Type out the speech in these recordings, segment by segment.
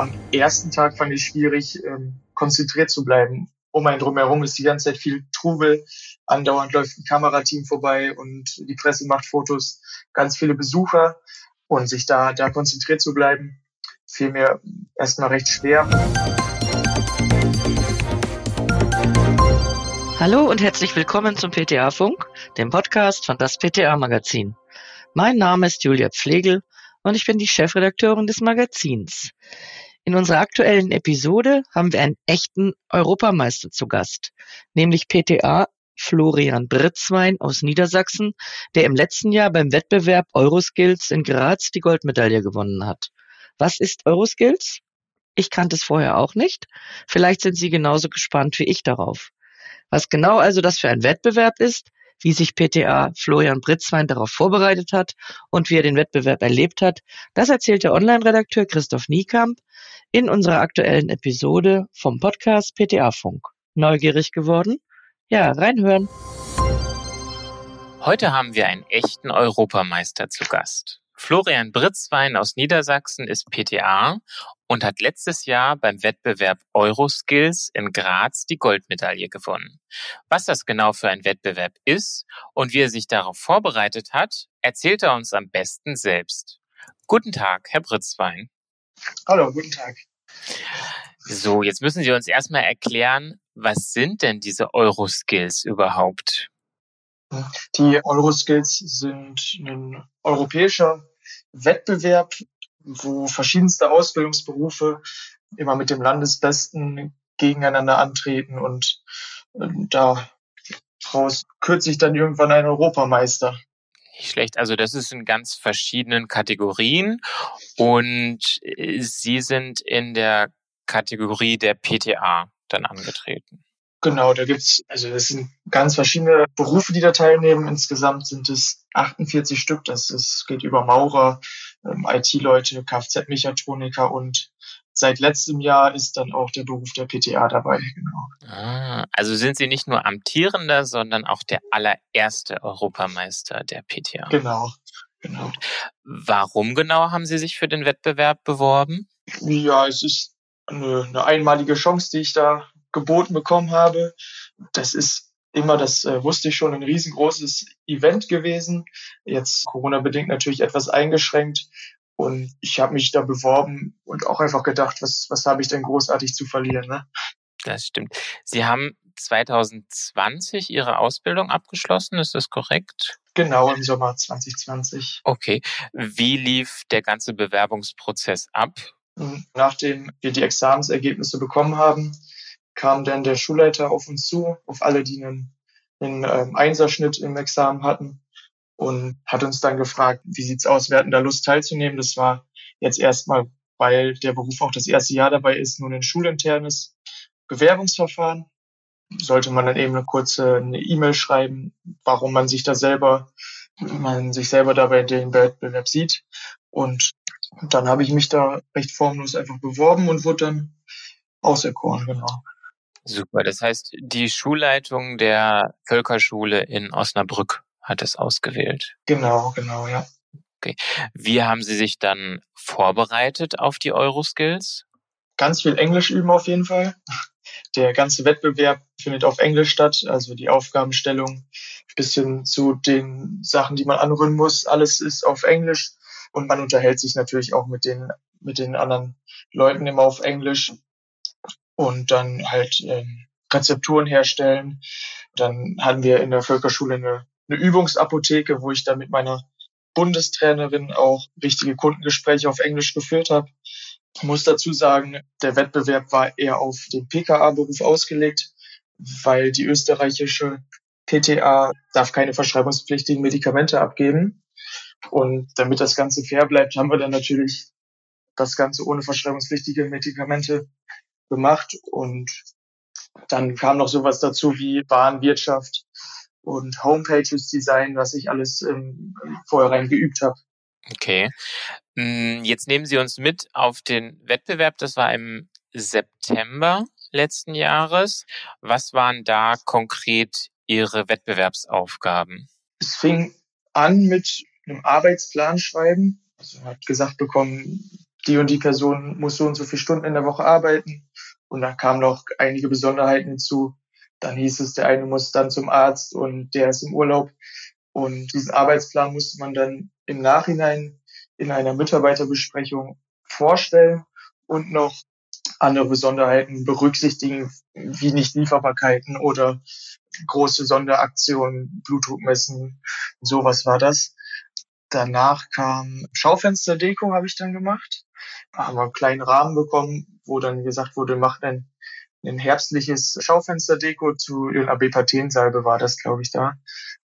am ersten Tag fand ich schwierig, ähm, konzentriert zu bleiben. Um einen drumherum ist die ganze Zeit viel Trubel. Andauernd läuft ein Kamerateam vorbei und die Presse macht Fotos. Ganz viele Besucher. Und sich da, da konzentriert zu bleiben, fiel mir erstmal recht schwer. Hallo und herzlich willkommen zum PTA Funk, dem Podcast von das PTA Magazin. Mein Name ist Julia Pflegel und ich bin die Chefredakteurin des Magazins. In unserer aktuellen Episode haben wir einen echten Europameister zu Gast, nämlich PTA Florian Britzwein aus Niedersachsen, der im letzten Jahr beim Wettbewerb Euroskills in Graz die Goldmedaille gewonnen hat. Was ist Euroskills? Ich kannte es vorher auch nicht. Vielleicht sind Sie genauso gespannt wie ich darauf. Was genau also das für ein Wettbewerb ist, wie sich PTA Florian Britzwein darauf vorbereitet hat und wie er den Wettbewerb erlebt hat, das erzählt der Online-Redakteur Christoph Niekamp in unserer aktuellen Episode vom Podcast PTA Funk. Neugierig geworden? Ja, reinhören. Heute haben wir einen echten Europameister zu Gast. Florian Britzwein aus Niedersachsen ist PTA und hat letztes Jahr beim Wettbewerb Euroskills in Graz die Goldmedaille gewonnen. Was das genau für ein Wettbewerb ist und wie er sich darauf vorbereitet hat, erzählt er uns am besten selbst. Guten Tag, Herr Britzwein. Hallo, guten Tag. So, jetzt müssen Sie uns erstmal erklären, was sind denn diese Euroskills überhaupt? Die Euroskills sind ein europäischer Wettbewerb, wo verschiedenste Ausbildungsberufe immer mit dem Landesbesten gegeneinander antreten und daraus kürzt sich dann irgendwann ein Europameister. Nicht schlecht. Also das ist in ganz verschiedenen Kategorien und äh, Sie sind in der Kategorie der PTA dann angetreten. Genau, da gibt's, also es sind ganz verschiedene Berufe, die da teilnehmen. Insgesamt sind es 48 Stück. Das ist, geht über Maurer, ähm, IT-Leute, Kfz-Mechatroniker und seit letztem Jahr ist dann auch der Beruf der PTA dabei. Genau. Ah, also sind Sie nicht nur amtierender, sondern auch der allererste Europameister der PTA. Genau, genau. Warum genau haben Sie sich für den Wettbewerb beworben? Ja, es ist eine, eine einmalige Chance, die ich da geboten bekommen habe. Das ist immer, das äh, wusste ich schon, ein riesengroßes Event gewesen. Jetzt Corona-bedingt natürlich etwas eingeschränkt. Und ich habe mich da beworben und auch einfach gedacht, was, was habe ich denn großartig zu verlieren? Ne? Das stimmt. Sie haben 2020 Ihre Ausbildung abgeschlossen, ist das korrekt? Genau, im Sommer 2020. Okay. Wie lief der ganze Bewerbungsprozess ab? Nachdem wir die Examensergebnisse bekommen haben, kam dann der Schulleiter auf uns zu, auf alle, die einen, einen ähm, Einserschnitt im Examen hatten und hat uns dann gefragt, wie sieht's aus, wir hatten da Lust teilzunehmen. Das war jetzt erstmal, weil der Beruf auch das erste Jahr dabei ist, nur ein schulinternes Bewerbungsverfahren. Sollte man dann eben eine kurze eine E-Mail schreiben, warum man sich da selber, man sich selber dabei den Wettbewerb sieht. Und dann habe ich mich da recht formlos einfach beworben und wurde dann auserkoren, genau. Super. Das heißt, die Schulleitung der Völkerschule in Osnabrück hat es ausgewählt. Genau, genau, ja. Okay. Wie haben Sie sich dann vorbereitet auf die Euroskills? Ganz viel Englisch üben auf jeden Fall. Der ganze Wettbewerb findet auf Englisch statt, also die Aufgabenstellung bis hin zu den Sachen, die man anrühren muss, alles ist auf Englisch und man unterhält sich natürlich auch mit den mit den anderen Leuten immer auf Englisch und dann halt ähm, Rezepturen herstellen. Dann hatten wir in der Völkerschule eine, eine Übungsapotheke, wo ich dann mit meiner Bundestrainerin auch wichtige Kundengespräche auf Englisch geführt habe. Ich muss dazu sagen, der Wettbewerb war eher auf den PKA-Beruf ausgelegt, weil die österreichische PTA darf keine verschreibungspflichtigen Medikamente abgeben. Und damit das Ganze fair bleibt, haben wir dann natürlich das Ganze ohne verschreibungspflichtige Medikamente gemacht und dann kam noch sowas dazu wie Warenwirtschaft und Homepages Design, was ich alles ähm, vorher geübt habe. Okay. Mm, jetzt nehmen Sie uns mit auf den Wettbewerb. Das war im September letzten Jahres. Was waren da konkret Ihre Wettbewerbsaufgaben? Es fing an mit einem Arbeitsplan schreiben. Also man hat gesagt bekommen, die und die Person muss so und so viele Stunden in der Woche arbeiten. Und dann kamen noch einige Besonderheiten hinzu. Dann hieß es, der eine muss dann zum Arzt und der ist im Urlaub. Und diesen Arbeitsplan musste man dann im Nachhinein in einer Mitarbeiterbesprechung vorstellen und noch andere Besonderheiten berücksichtigen, wie nicht Lieferbarkeiten oder große Sonderaktionen, Blutdruck messen, sowas war das. Danach kam Schaufensterdeko, habe ich dann gemacht. Haben wir einen kleinen Rahmen bekommen, wo dann gesagt wurde, macht ein, ein herbstliches Schaufensterdeko zu den AB Pathensalbe war das, glaube ich, da.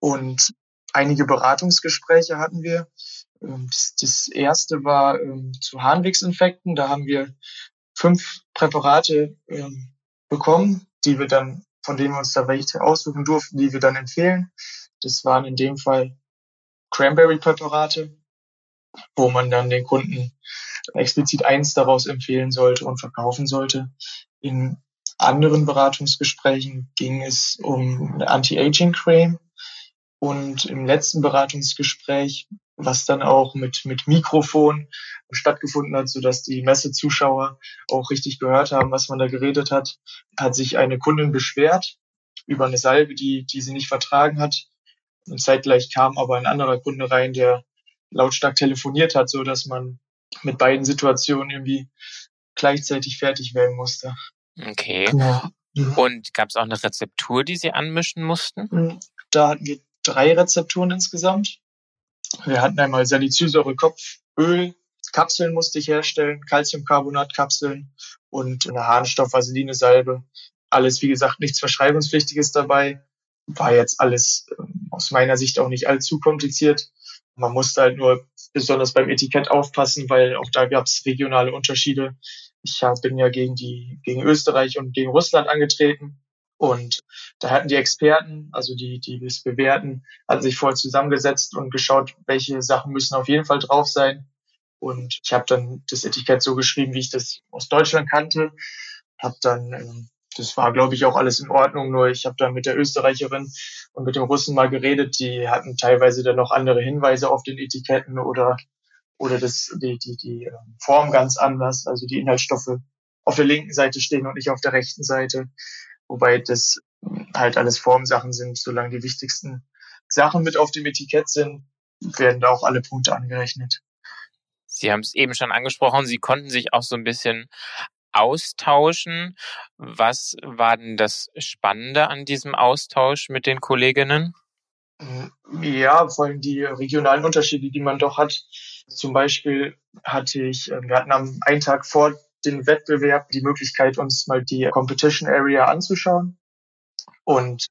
Und einige Beratungsgespräche hatten wir. Ähm, das, das erste war ähm, zu Harnwegsinfekten. Da haben wir fünf Präparate ähm, bekommen, die wir dann, von denen wir uns da welche aussuchen durften, die wir dann empfehlen. Das waren in dem Fall Cranberry-Präparate, wo man dann den Kunden explizit eins daraus empfehlen sollte und verkaufen sollte. In anderen Beratungsgesprächen ging es um eine Anti-Aging-Creme und im letzten Beratungsgespräch, was dann auch mit, mit Mikrofon stattgefunden hat, sodass die Messezuschauer auch richtig gehört haben, was man da geredet hat, hat sich eine Kundin beschwert über eine Salbe, die, die sie nicht vertragen hat. Und zeitgleich kam aber ein anderer Kunde rein, der lautstark telefoniert hat, so dass man mit beiden Situationen irgendwie gleichzeitig fertig werden musste. Okay. Genau. Und gab es auch eine Rezeptur, die Sie anmischen mussten? Hm, da hatten wir drei Rezepturen insgesamt. Wir hatten einmal Salicylsäure Kopföl, Kapseln musste ich herstellen, Calciumcarbonat-Kapseln und eine Harnstoff-Vaseline-Salbe. Alles, wie gesagt, nichts Verschreibungspflichtiges dabei. War jetzt alles ähm, aus meiner Sicht auch nicht allzu kompliziert. Man musste halt nur besonders beim Etikett aufpassen, weil auch da gab es regionale Unterschiede. Ich bin ja gegen die gegen Österreich und gegen Russland angetreten und da hatten die Experten, also die die es bewerten, hatten sich vorher zusammengesetzt und geschaut, welche Sachen müssen auf jeden Fall drauf sein. Und ich habe dann das Etikett so geschrieben, wie ich das aus Deutschland kannte. Hab dann ähm, das war, glaube ich, auch alles in Ordnung. Nur ich habe dann mit der Österreicherin und mit dem Russen mal geredet. Die hatten teilweise dann noch andere Hinweise auf den Etiketten oder oder das die die die ähm, Form ganz anders. Also die Inhaltsstoffe auf der linken Seite stehen und nicht auf der rechten Seite. Wobei das halt alles Formsachen sind. Solange die wichtigsten Sachen mit auf dem Etikett sind, werden da auch alle Punkte angerechnet. Sie haben es eben schon angesprochen, Sie konnten sich auch so ein bisschen austauschen. Was war denn das Spannende an diesem Austausch mit den Kolleginnen? Ja, vor allem die regionalen Unterschiede, die man doch hat. Zum Beispiel hatte ich, äh, wir hatten am einen Tag vor dem Wettbewerb die Möglichkeit, uns mal die Competition Area anzuschauen. Und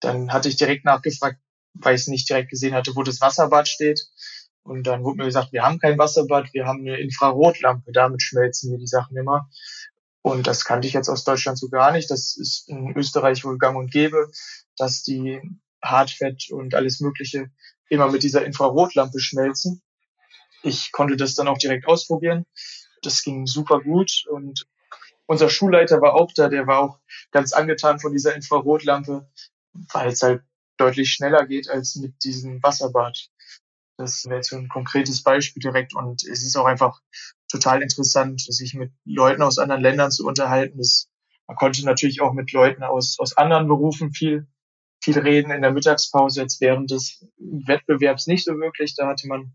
dann hatte ich direkt nachgefragt, weil ich es nicht direkt gesehen hatte, wo das Wasserbad steht. Und dann wurde mir gesagt, wir haben kein Wasserbad, wir haben eine Infrarotlampe, damit schmelzen wir die Sachen immer. Und das kannte ich jetzt aus Deutschland so gar nicht. Das ist in Österreich wohl gang und gäbe, dass die Hartfett und alles Mögliche immer mit dieser Infrarotlampe schmelzen. Ich konnte das dann auch direkt ausprobieren. Das ging super gut und unser Schulleiter war auch da, der war auch ganz angetan von dieser Infrarotlampe, weil es halt deutlich schneller geht als mit diesem Wasserbad. Das wäre so ein konkretes Beispiel direkt und es ist auch einfach total interessant, sich mit Leuten aus anderen Ländern zu unterhalten. Das, man konnte natürlich auch mit Leuten aus, aus anderen Berufen viel, viel reden in der Mittagspause, jetzt während des Wettbewerbs nicht so wirklich. Da hatte man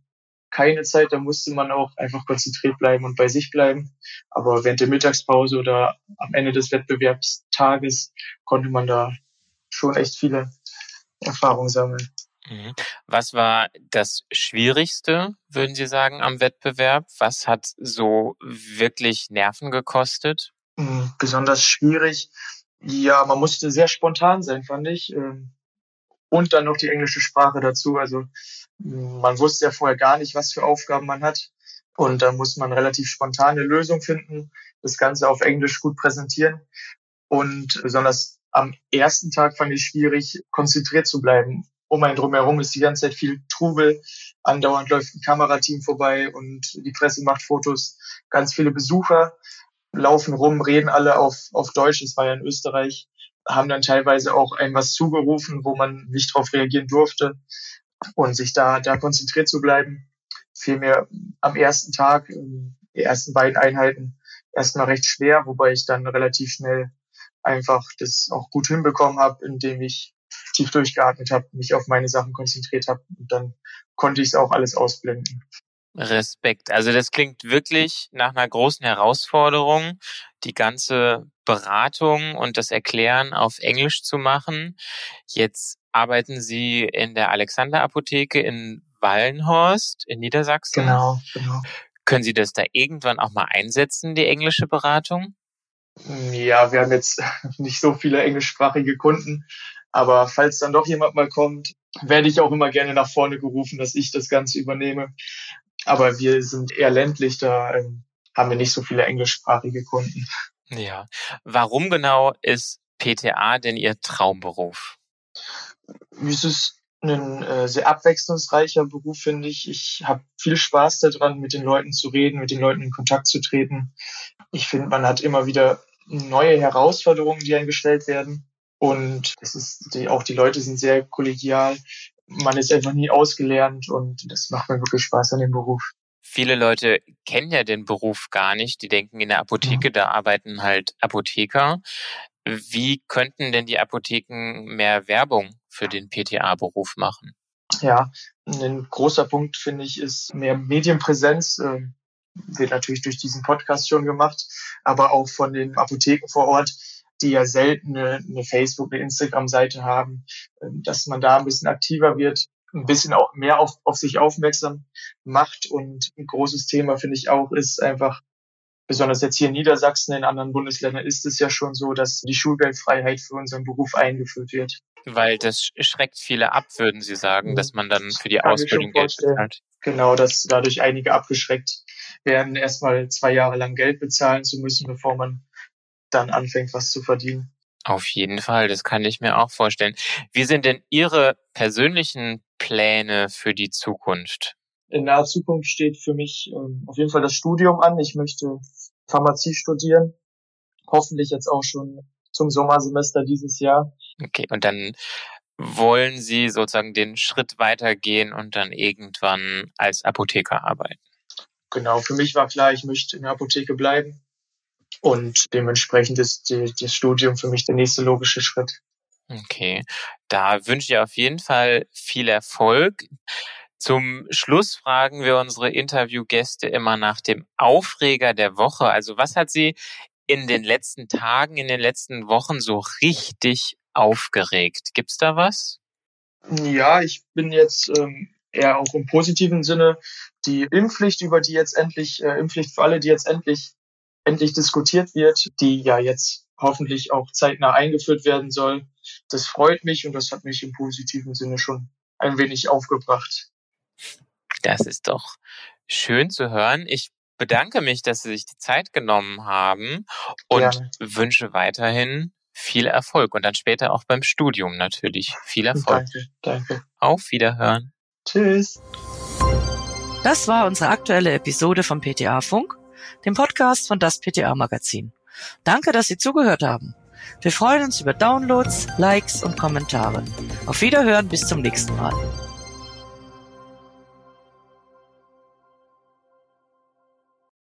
keine Zeit, da musste man auch einfach konzentriert bleiben und bei sich bleiben. Aber während der Mittagspause oder am Ende des Wettbewerbstages konnte man da schon echt viele Erfahrungen sammeln. Mhm. Was war das Schwierigste, würden Sie sagen, am Wettbewerb? Was hat so wirklich Nerven gekostet? Hm, besonders schwierig. Ja, man musste sehr spontan sein, fand ich. Ähm, und dann noch die englische Sprache dazu. Also man wusste ja vorher gar nicht, was für Aufgaben man hat. Und da muss man relativ spontane Lösung finden, das Ganze auf Englisch gut präsentieren. Und besonders am ersten Tag fand ich schwierig, konzentriert zu bleiben um einen drumherum ist die ganze Zeit viel Trubel. Andauernd läuft ein Kamerateam vorbei und die Presse macht Fotos. Ganz viele Besucher laufen rum, reden alle auf, auf Deutsch. Es war ja in Österreich, haben dann teilweise auch ein was zugerufen, wo man nicht darauf reagieren durfte und sich da, da konzentriert zu bleiben. Vielmehr am ersten Tag ähm, die ersten beiden Einheiten erstmal recht schwer, wobei ich dann relativ schnell einfach das auch gut hinbekommen habe, indem ich tief durchgeatmet habe, mich auf meine Sachen konzentriert habe und dann konnte ich es auch alles ausblenden. Respekt. Also das klingt wirklich nach einer großen Herausforderung, die ganze Beratung und das Erklären auf Englisch zu machen. Jetzt arbeiten Sie in der Alexander Apotheke in Wallenhorst in Niedersachsen. Genau, genau. Können Sie das da irgendwann auch mal einsetzen, die englische Beratung? Ja, wir haben jetzt nicht so viele englischsprachige Kunden, aber falls dann doch jemand mal kommt, werde ich auch immer gerne nach vorne gerufen, dass ich das Ganze übernehme. Aber wir sind eher ländlich, da ähm, haben wir nicht so viele englischsprachige Kunden. Ja. Warum genau ist PTA denn Ihr Traumberuf? Es ist ein äh, sehr abwechslungsreicher Beruf, finde ich. Ich habe viel Spaß daran, mit den Leuten zu reden, mit den Leuten in Kontakt zu treten. Ich finde, man hat immer wieder neue Herausforderungen, die einem gestellt werden. Und es ist auch die Leute sind sehr kollegial. Man ist einfach nie ausgelernt und das macht mir wirklich Spaß an dem Beruf. Viele Leute kennen ja den Beruf gar nicht. Die denken in der Apotheke, da arbeiten halt Apotheker. Wie könnten denn die Apotheken mehr Werbung für den PTA-Beruf machen? Ja, ein großer Punkt, finde ich, ist mehr Medienpräsenz. Äh, wird natürlich durch diesen Podcast schon gemacht, aber auch von den Apotheken vor Ort, die ja selten eine, eine Facebook, eine Instagram-Seite haben, äh, dass man da ein bisschen aktiver wird, ein bisschen auch mehr auf, auf sich aufmerksam macht. Und ein großes Thema, finde ich auch, ist einfach besonders jetzt hier in Niedersachsen, in anderen Bundesländern ist es ja schon so, dass die Schulgeldfreiheit für unseren Beruf eingeführt wird. Weil das schreckt viele ab, würden Sie sagen, dass man dann für die Kann Ausbildung Geld bezahlt. Genau, dass dadurch einige abgeschreckt werden, erstmal zwei Jahre lang Geld bezahlen zu müssen, bevor man dann anfängt, was zu verdienen. Auf jeden Fall, das kann ich mir auch vorstellen. Wie sind denn Ihre persönlichen Pläne für die Zukunft? in naher Zukunft steht für mich ähm, auf jeden Fall das Studium an. Ich möchte Pharmazie studieren. Hoffentlich jetzt auch schon zum Sommersemester dieses Jahr. Okay, und dann wollen Sie sozusagen den Schritt weitergehen und dann irgendwann als Apotheker arbeiten? Genau, für mich war klar, ich möchte in der Apotheke bleiben. Und dementsprechend ist die, das Studium für mich der nächste logische Schritt. Okay, da wünsche ich auf jeden Fall viel Erfolg. Zum Schluss fragen wir unsere Interviewgäste immer nach dem Aufreger der Woche. Also was hat Sie in den letzten Tagen, in den letzten Wochen so richtig aufgeregt? Gibt's da was? Ja, ich bin jetzt ähm, eher auch im positiven Sinne die Impfpflicht, über die jetzt endlich äh, Impfpflicht für alle, die jetzt endlich endlich diskutiert wird, die ja jetzt hoffentlich auch zeitnah eingeführt werden soll. Das freut mich und das hat mich im positiven Sinne schon ein wenig aufgebracht. Das ist doch schön zu hören. Ich bedanke mich, dass Sie sich die Zeit genommen haben und Gerne. wünsche weiterhin viel Erfolg und dann später auch beim Studium natürlich viel Erfolg. Danke, danke. Auf Wiederhören. Tschüss. Das war unsere aktuelle Episode vom PTA Funk, dem Podcast von das PTA Magazin. Danke, dass Sie zugehört haben. Wir freuen uns über Downloads, Likes und Kommentare. Auf Wiederhören bis zum nächsten Mal.